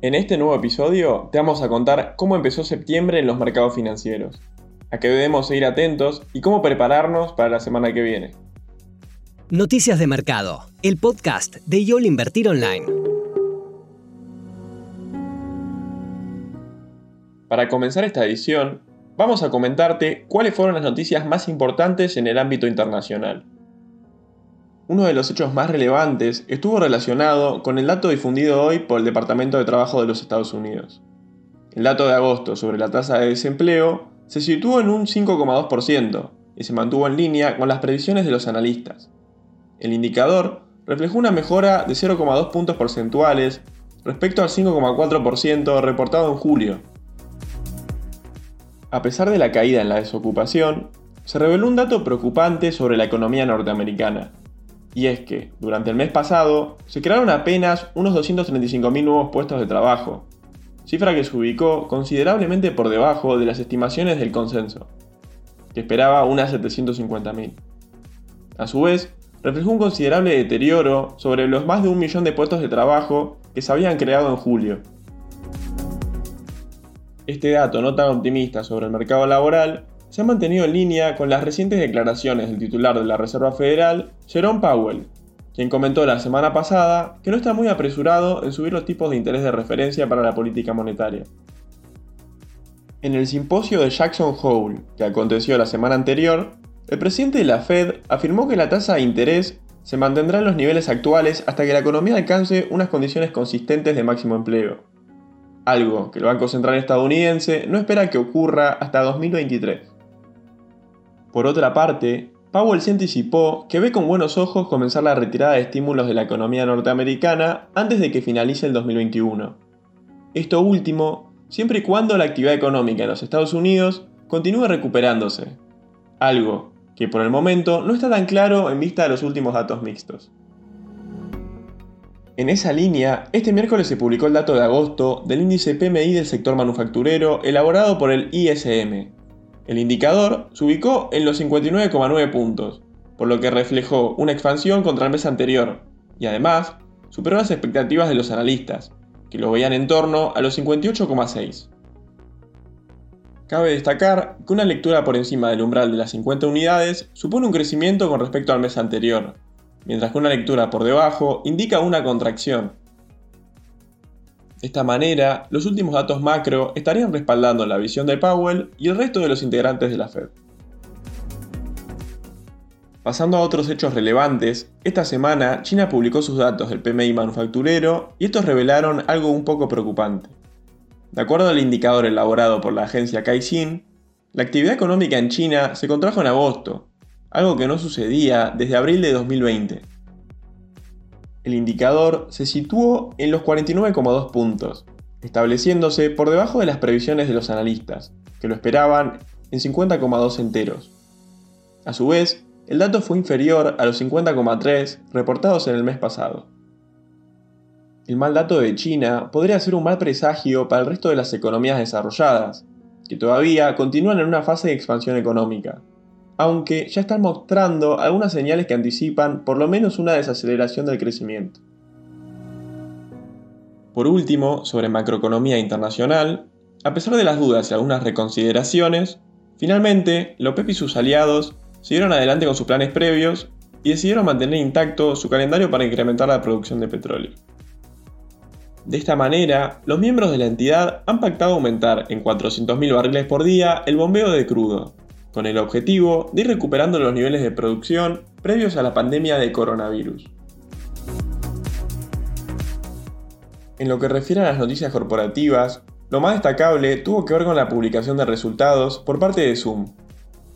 En este nuevo episodio te vamos a contar cómo empezó septiembre en los mercados financieros, a qué debemos seguir atentos y cómo prepararnos para la semana que viene. Noticias de Mercado, el podcast de YOL Invertir Online. Para comenzar esta edición, vamos a comentarte cuáles fueron las noticias más importantes en el ámbito internacional. Uno de los hechos más relevantes estuvo relacionado con el dato difundido hoy por el Departamento de Trabajo de los Estados Unidos. El dato de agosto sobre la tasa de desempleo se situó en un 5,2% y se mantuvo en línea con las previsiones de los analistas. El indicador reflejó una mejora de 0,2 puntos porcentuales respecto al 5,4% reportado en julio. A pesar de la caída en la desocupación, se reveló un dato preocupante sobre la economía norteamericana, y es que, durante el mes pasado, se crearon apenas unos 235.000 nuevos puestos de trabajo, cifra que se ubicó considerablemente por debajo de las estimaciones del consenso, que esperaba unas 750.000. A su vez, reflejó un considerable deterioro sobre los más de un millón de puestos de trabajo que se habían creado en julio. Este dato no tan optimista sobre el mercado laboral se ha mantenido en línea con las recientes declaraciones del titular de la Reserva Federal, Jerome Powell, quien comentó la semana pasada que no está muy apresurado en subir los tipos de interés de referencia para la política monetaria. En el simposio de Jackson Hole, que aconteció la semana anterior, el presidente de la Fed afirmó que la tasa de interés se mantendrá en los niveles actuales hasta que la economía alcance unas condiciones consistentes de máximo empleo, algo que el Banco Central estadounidense no espera que ocurra hasta 2023. Por otra parte, Powell se anticipó que ve con buenos ojos comenzar la retirada de estímulos de la economía norteamericana antes de que finalice el 2021. Esto último, siempre y cuando la actividad económica en los Estados Unidos continúe recuperándose, algo que por el momento no está tan claro en vista de los últimos datos mixtos. En esa línea, este miércoles se publicó el dato de agosto del índice PMI del sector manufacturero elaborado por el ISM, el indicador se ubicó en los 59,9 puntos, por lo que reflejó una expansión contra el mes anterior, y además superó las expectativas de los analistas, que lo veían en torno a los 58,6. Cabe destacar que una lectura por encima del umbral de las 50 unidades supone un crecimiento con respecto al mes anterior, mientras que una lectura por debajo indica una contracción, esta manera, los últimos datos macro estarían respaldando la visión de Powell y el resto de los integrantes de la Fed. Pasando a otros hechos relevantes, esta semana China publicó sus datos del PMI manufacturero y estos revelaron algo un poco preocupante. De acuerdo al indicador elaborado por la agencia Caixin, la actividad económica en China se contrajo en agosto, algo que no sucedía desde abril de 2020 el indicador se situó en los 49,2 puntos, estableciéndose por debajo de las previsiones de los analistas, que lo esperaban en 50,2 enteros. A su vez, el dato fue inferior a los 50,3 reportados en el mes pasado. El mal dato de China podría ser un mal presagio para el resto de las economías desarrolladas, que todavía continúan en una fase de expansión económica, aunque ya están mostrando algunas señales que anticipan por lo menos una desaceleración del crecimiento. Por último, sobre macroeconomía internacional, a pesar de las dudas y algunas reconsideraciones, finalmente López y sus aliados siguieron adelante con sus planes previos y decidieron mantener intacto su calendario para incrementar la producción de petróleo. De esta manera, los miembros de la entidad han pactado aumentar en 400.000 barriles por día el bombeo de crudo, con el objetivo de ir recuperando los niveles de producción previos a la pandemia de coronavirus. En lo que refiere a las noticias corporativas, lo más destacable tuvo que ver con la publicación de resultados por parte de Zoom.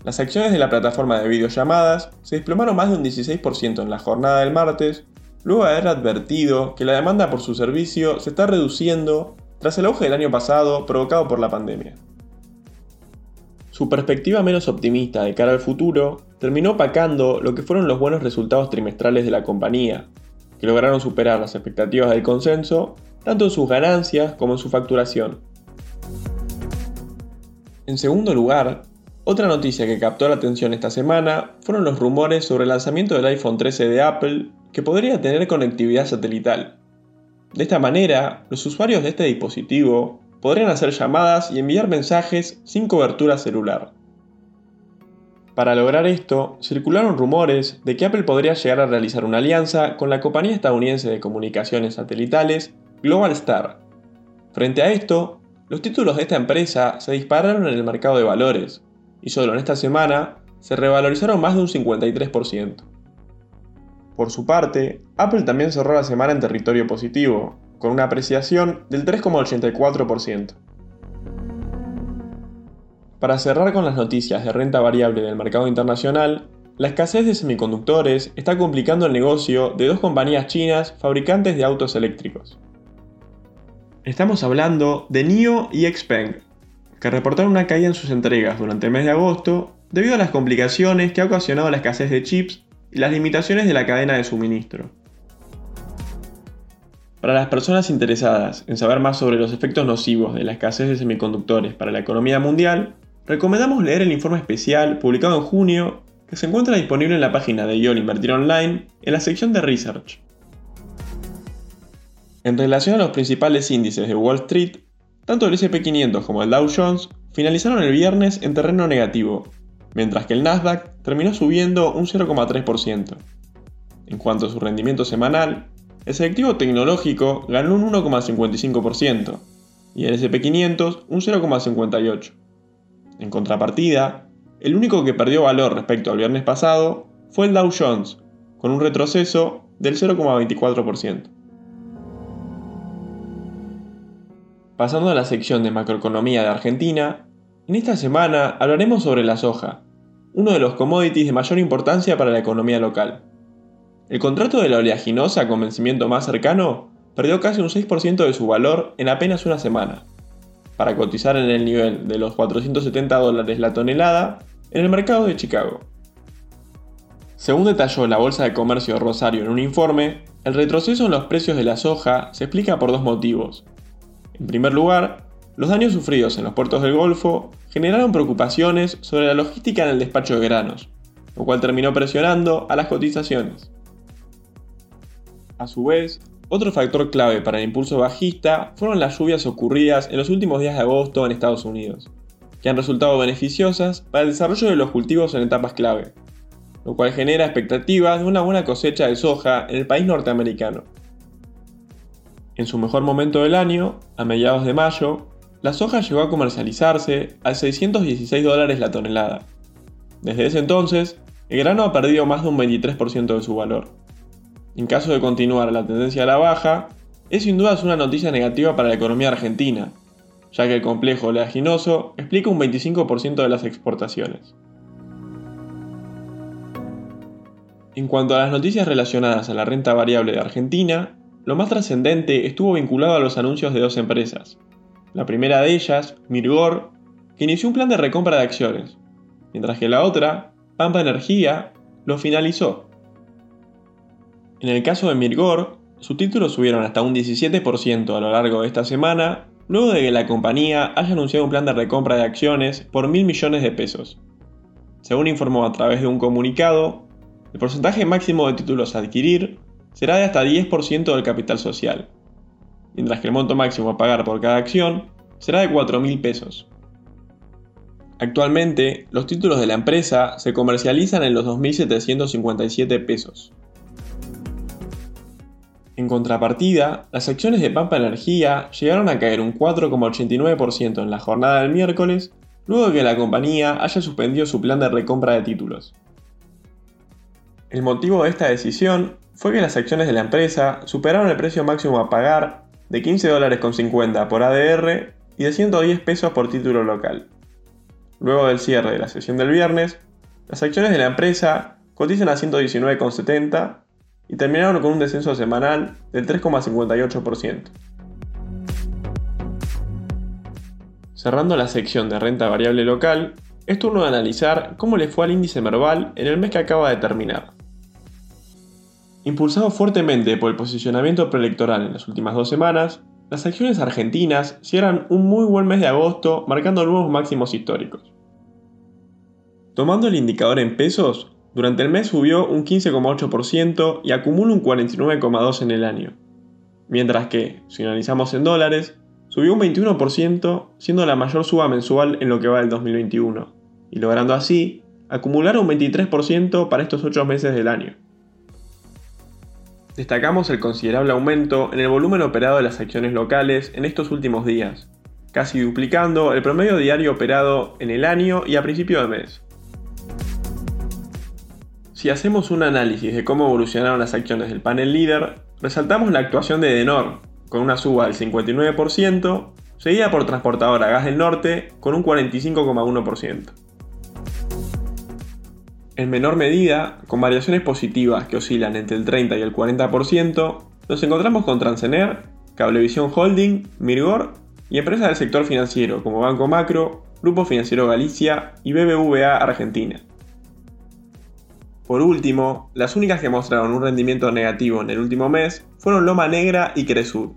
Las acciones de la plataforma de videollamadas se desplomaron más de un 16% en la jornada del martes, luego de haber advertido que la demanda por su servicio se está reduciendo tras el auge del año pasado provocado por la pandemia. Su perspectiva menos optimista de cara al futuro terminó opacando lo que fueron los buenos resultados trimestrales de la compañía, que lograron superar las expectativas del consenso tanto en sus ganancias como en su facturación. En segundo lugar, otra noticia que captó la atención esta semana fueron los rumores sobre el lanzamiento del iPhone 13 de Apple que podría tener conectividad satelital. De esta manera, los usuarios de este dispositivo podrían hacer llamadas y enviar mensajes sin cobertura celular. Para lograr esto, circularon rumores de que Apple podría llegar a realizar una alianza con la compañía estadounidense de comunicaciones satelitales Global Star. Frente a esto, los títulos de esta empresa se dispararon en el mercado de valores, y solo en esta semana se revalorizaron más de un 53%. Por su parte, Apple también cerró la semana en territorio positivo, con una apreciación del 3,84%. Para cerrar con las noticias de renta variable del mercado internacional, la escasez de semiconductores está complicando el negocio de dos compañías chinas fabricantes de autos eléctricos. Estamos hablando de NIO y XPeng, que reportaron una caída en sus entregas durante el mes de agosto debido a las complicaciones que ha ocasionado la escasez de chips y las limitaciones de la cadena de suministro. Para las personas interesadas en saber más sobre los efectos nocivos de la escasez de semiconductores para la economía mundial, recomendamos leer el informe especial publicado en junio que se encuentra disponible en la página de YOL Invertir Online en la sección de Research. En relación a los principales índices de Wall Street, tanto el SP500 como el Dow Jones finalizaron el viernes en terreno negativo, mientras que el Nasdaq terminó subiendo un 0,3%. En cuanto a su rendimiento semanal, el selectivo tecnológico ganó un 1,55% y el SP500 un 0,58%. En contrapartida, el único que perdió valor respecto al viernes pasado fue el Dow Jones, con un retroceso del 0,24%. Pasando a la sección de macroeconomía de Argentina, en esta semana hablaremos sobre la soja, uno de los commodities de mayor importancia para la economía local. El contrato de la oleaginosa con vencimiento más cercano perdió casi un 6% de su valor en apenas una semana, para cotizar en el nivel de los 470 dólares la tonelada en el mercado de Chicago. Según detalló la Bolsa de Comercio de Rosario en un informe, el retroceso en los precios de la soja se explica por dos motivos. En primer lugar, los daños sufridos en los puertos del Golfo generaron preocupaciones sobre la logística en el despacho de granos, lo cual terminó presionando a las cotizaciones. A su vez, otro factor clave para el impulso bajista fueron las lluvias ocurridas en los últimos días de agosto en Estados Unidos, que han resultado beneficiosas para el desarrollo de los cultivos en etapas clave, lo cual genera expectativas de una buena cosecha de soja en el país norteamericano. En su mejor momento del año, a mediados de mayo, la soja llegó a comercializarse a 616 dólares la tonelada. Desde ese entonces, el grano ha perdido más de un 23% de su valor. En caso de continuar la tendencia a la baja, es sin duda una noticia negativa para la economía argentina, ya que el complejo oleaginoso explica un 25% de las exportaciones. En cuanto a las noticias relacionadas a la renta variable de Argentina, lo más trascendente estuvo vinculado a los anuncios de dos empresas. La primera de ellas, Mirgor, que inició un plan de recompra de acciones, mientras que la otra, Pampa Energía, lo finalizó en el caso de Mirgor, sus títulos subieron hasta un 17% a lo largo de esta semana, luego de que la compañía haya anunciado un plan de recompra de acciones por mil millones de pesos. Según informó a través de un comunicado, el porcentaje máximo de títulos a adquirir será de hasta 10% del capital social, mientras que el monto máximo a pagar por cada acción será de 4 mil pesos. Actualmente, los títulos de la empresa se comercializan en los 2.757 pesos. En contrapartida, las acciones de Pampa Energía llegaron a caer un 4,89% en la jornada del miércoles, luego de que la compañía haya suspendido su plan de recompra de títulos. El motivo de esta decisión fue que las acciones de la empresa superaron el precio máximo a pagar de 15 dólares con 50 por ADR y de 110 pesos por título local. Luego del cierre de la sesión del viernes, las acciones de la empresa cotizan a 119,70 y terminaron con un descenso semanal del 3,58%. Cerrando la sección de renta variable local, es turno de analizar cómo le fue al índice Merval en el mes que acaba de terminar. Impulsado fuertemente por el posicionamiento preelectoral en las últimas dos semanas, las acciones argentinas cierran un muy buen mes de agosto marcando nuevos máximos históricos. Tomando el indicador en pesos, durante el mes subió un 15,8% y acumula un 49,2% en el año. mientras que, si analizamos en dólares, subió un 21%, siendo la mayor suba mensual en lo que va del 2021, y logrando así acumular un 23% para estos 8 meses del año. Destacamos el considerable aumento en el volumen operado de las acciones locales en estos últimos días, casi duplicando el promedio diario operado en el año y a principio de mes. Si hacemos un análisis de cómo evolucionaron las acciones del panel líder, resaltamos la actuación de Denor, con una suba del 59%, seguida por transportadora Gas del Norte, con un 45,1%. En menor medida, con variaciones positivas que oscilan entre el 30 y el 40%, nos encontramos con Transener, Cablevisión Holding, Mirgor y empresas del sector financiero como Banco Macro, Grupo Financiero Galicia y BBVA Argentina. Por último, las únicas que mostraron un rendimiento negativo en el último mes fueron Loma Negra y Cresur.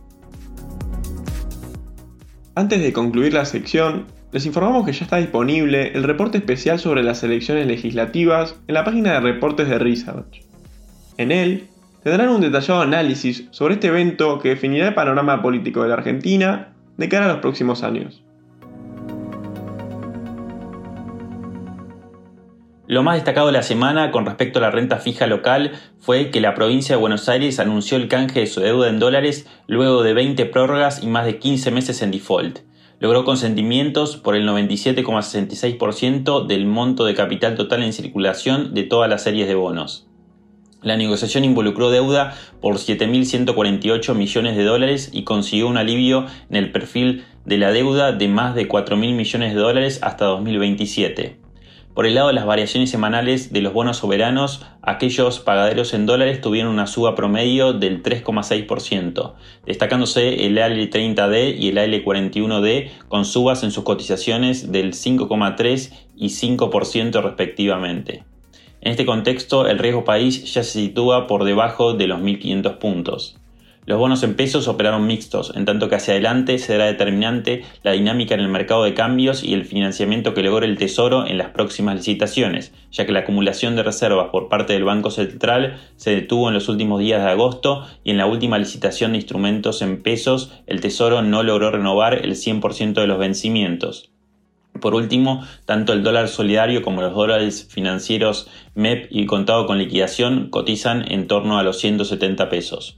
Antes de concluir la sección, les informamos que ya está disponible el reporte especial sobre las elecciones legislativas en la página de reportes de Research. En él, tendrán un detallado análisis sobre este evento que definirá el panorama político de la Argentina de cara a los próximos años. Lo más destacado de la semana con respecto a la renta fija local fue que la provincia de Buenos Aires anunció el canje de su deuda en dólares luego de 20 prórrogas y más de 15 meses en default. Logró consentimientos por el 97,66% del monto de capital total en circulación de todas las series de bonos. La negociación involucró deuda por 7.148 millones de dólares y consiguió un alivio en el perfil de la deuda de más de 4.000 millones de dólares hasta 2027. Por el lado de las variaciones semanales de los bonos soberanos, aquellos pagaderos en dólares tuvieron una suba promedio del 3,6%, destacándose el AL30D y el AL41D con subas en sus cotizaciones del 5,3 y 5% respectivamente. En este contexto, el riesgo país ya se sitúa por debajo de los 1.500 puntos. Los bonos en pesos operaron mixtos, en tanto que hacia adelante será determinante la dinámica en el mercado de cambios y el financiamiento que logre el Tesoro en las próximas licitaciones, ya que la acumulación de reservas por parte del Banco Central se detuvo en los últimos días de agosto y en la última licitación de instrumentos en pesos el Tesoro no logró renovar el 100% de los vencimientos. Por último, tanto el dólar solidario como los dólares financieros MEP y contado con liquidación cotizan en torno a los 170 pesos.